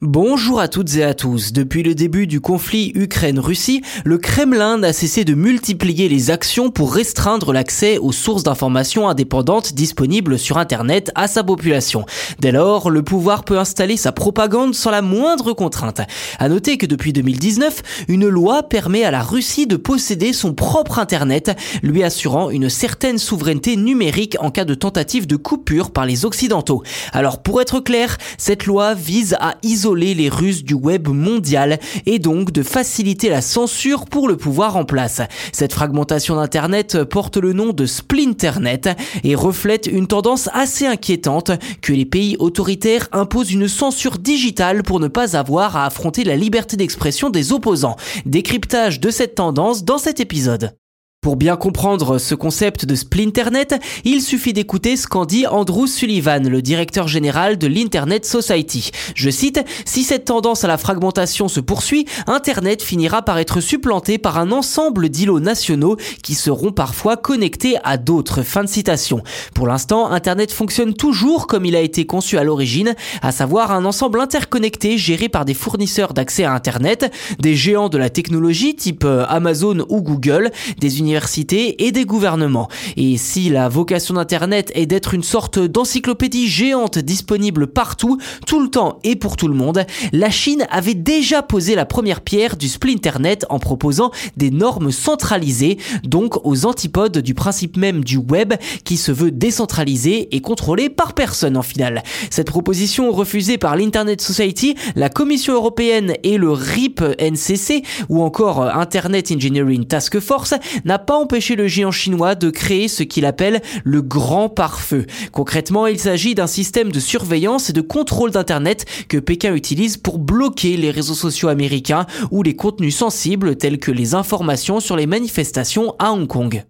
Bonjour à toutes et à tous. Depuis le début du conflit Ukraine-Russie, le Kremlin n'a cessé de multiplier les actions pour restreindre l'accès aux sources d'informations indépendantes disponibles sur Internet à sa population. Dès lors, le pouvoir peut installer sa propagande sans la moindre contrainte. À noter que depuis 2019, une loi permet à la Russie de posséder son propre Internet, lui assurant une certaine souveraineté numérique en cas de tentative de coupure par les Occidentaux. Alors pour être clair, cette loi vise à isoler les Russes du web mondial et donc de faciliter la censure pour le pouvoir en place. Cette fragmentation d'Internet porte le nom de Splinternet et reflète une tendance assez inquiétante que les pays autoritaires imposent une censure digitale pour ne pas avoir à affronter la liberté d'expression des opposants. Décryptage de cette tendance dans cet épisode. Pour bien comprendre ce concept de Splinternet, il suffit d'écouter ce qu'en dit Andrew Sullivan, le directeur général de l'Internet Society. Je cite, Si cette tendance à la fragmentation se poursuit, Internet finira par être supplanté par un ensemble d'îlots nationaux qui seront parfois connectés à d'autres. Fin de citation. Pour l'instant, Internet fonctionne toujours comme il a été conçu à l'origine, à savoir un ensemble interconnecté géré par des fournisseurs d'accès à Internet, des géants de la technologie type euh, Amazon ou Google, des universités et des gouvernements. Et si la vocation d'Internet est d'être une sorte d'encyclopédie géante disponible partout, tout le temps et pour tout le monde, la Chine avait déjà posé la première pierre du Splinternet en proposant des normes centralisées, donc aux antipodes du principe même du web qui se veut décentralisé et contrôlé par personne en finale. Cette proposition refusée par l'Internet Society, la Commission européenne et le RIP NCC ou encore Internet Engineering Task Force n'a pas empêché le géant chinois de créer ce qu'il appelle le grand pare-feu. Concrètement, il s'agit d'un système de surveillance et de contrôle d'Internet que Pékin utilise pour bloquer les réseaux sociaux américains ou les contenus sensibles tels que les informations sur les manifestations à Hong Kong.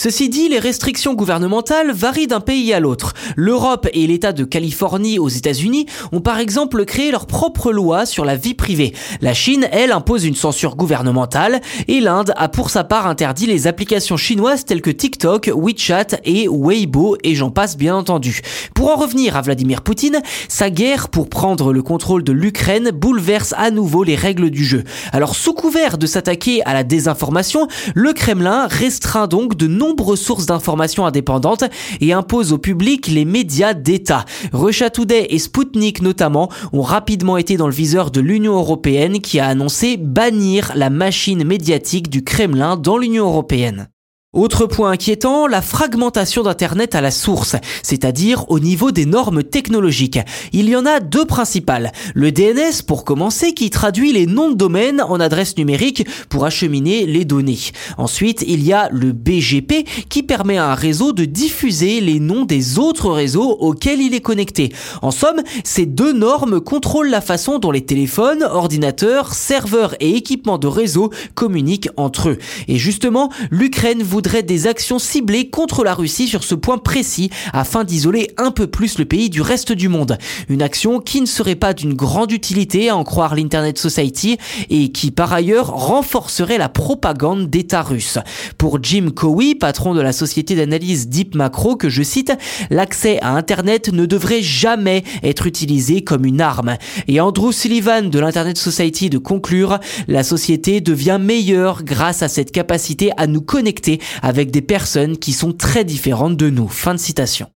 Ceci dit, les restrictions gouvernementales varient d'un pays à l'autre. L'Europe et l'État de Californie aux États-Unis ont par exemple créé leur propre loi sur la vie privée. La Chine, elle, impose une censure gouvernementale et l'Inde a pour sa part interdit les applications chinoises telles que TikTok, WeChat et Weibo et j'en passe bien entendu. Pour en revenir à Vladimir Poutine, sa guerre pour prendre le contrôle de l'Ukraine bouleverse à nouveau les règles du jeu. Alors sous couvert de s'attaquer à la désinformation, le Kremlin restreint donc de nombreuses sources d'informations indépendantes et impose au public les médias d'État. Russia Today et Sputnik notamment ont rapidement été dans le viseur de l'Union européenne qui a annoncé bannir la machine médiatique du Kremlin dans l'Union européenne. Autre point inquiétant, la fragmentation d'Internet à la source, c'est-à-dire au niveau des normes technologiques. Il y en a deux principales. Le DNS pour commencer qui traduit les noms de domaine en adresse numérique pour acheminer les données. Ensuite, il y a le BGP qui permet à un réseau de diffuser les noms des autres réseaux auxquels il est connecté. En somme, ces deux normes contrôlent la façon dont les téléphones, ordinateurs, serveurs et équipements de réseau communiquent entre eux. Et justement, l'Ukraine des actions ciblées contre la Russie sur ce point précis afin d'isoler un peu plus le pays du reste du monde. Une action qui ne serait pas d'une grande utilité à en croire l'Internet Society et qui par ailleurs renforcerait la propagande d'État russe. Pour Jim Cowie, patron de la société d'analyse Deep Macro que je cite, l'accès à Internet ne devrait jamais être utilisé comme une arme. Et Andrew Sullivan de l'Internet Society de conclure, la société devient meilleure grâce à cette capacité à nous connecter avec des personnes qui sont très différentes de nous. Fin de citation.